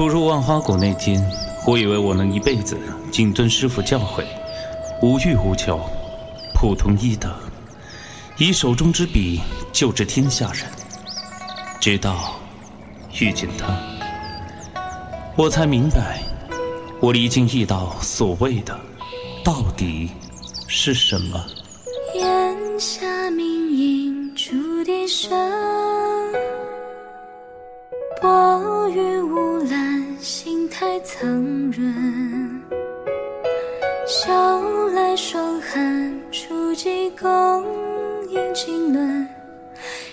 初入万花谷那天，我以为我能一辈子谨遵师傅教诲，无欲无求，普通医德，以手中之笔救治天下人。直到遇见他，我才明白，我离经易道所谓的到底是什么。檐下明影竹笛声，薄雨无，心太苍润，晓来霜寒，初霁共饮。清暖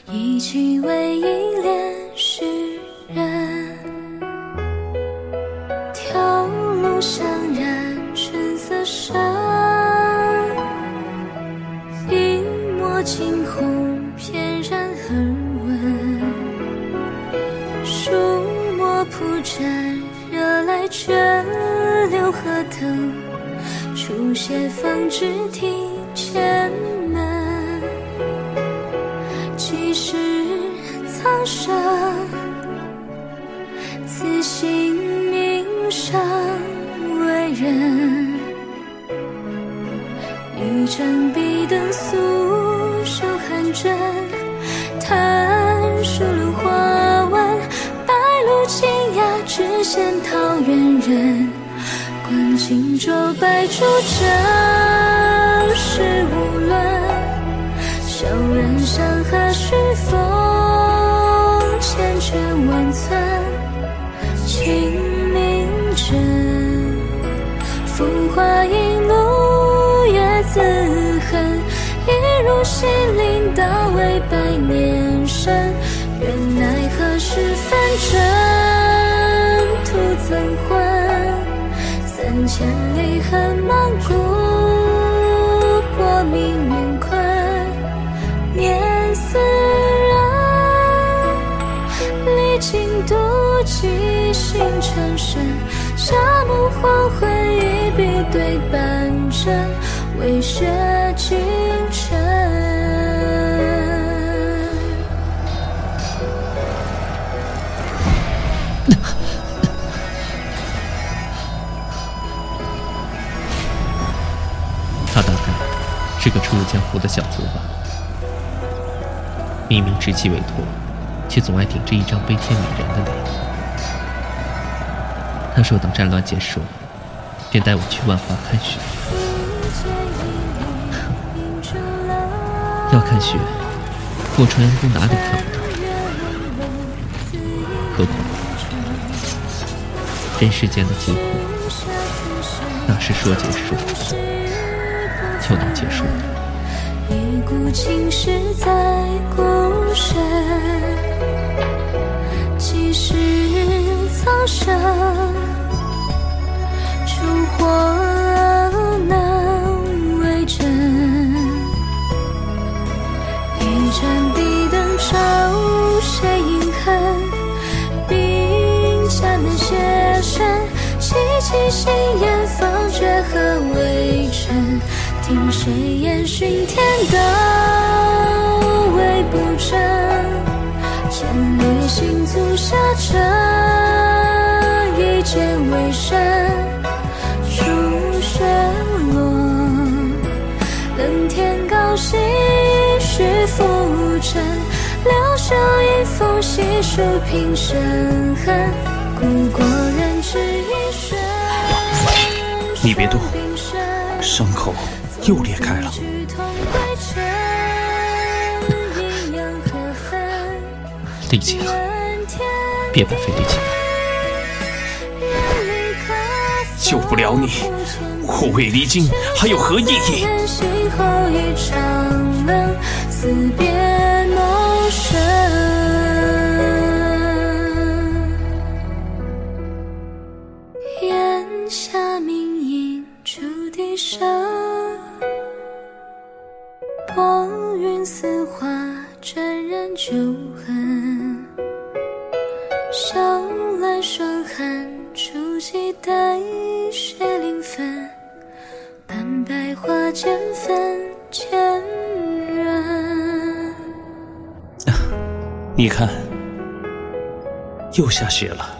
意气为一涟，诗人条庐香染春色。深一抹惊鸿，翩然而闻。疏墨铺展。涓流何等，初歇方知庭前门。几世苍生，此心铭尚为人。一盏壁灯，素手寒针。仙桃源人。观轻舟百出征，世无论。小人山河虚风，千卷万寸，清明枕。浮华映露，月自痕，一入西林，道为百年身。愿奈何时分真，徒增魂。千里恨满谷，薄命运困，念斯人。历经妒忌心成神，沙漠黄昏，一笔对半真，为血尽是个初入江湖的小卒吧？明明执其委托，却总爱顶着一张悲天悯人的脸。他说等战乱结束，便带我去万华看雪。要看雪，过传阳宫哪里看不到？何况人世间的疾苦，那是说结束。就能结束。一股情势在孤身，几世苍生，烛火能为证。一盏笔灯照谁印痕？兵家难写身，凄凄心眼方觉何为真？听谁言寻天道为不真？千里行足下车，一剑为身。初雪落，冷天高兴须浮沉。留守一封细数平生恨，故国人只一瞬。你别动，伤口。又裂开了。力气啊，别白费力气了。救不了你，我未离京还有何意义？似画，沾染旧痕。晓来霜寒，初几待雪临分。半白花间分千人。你看，又下雪了。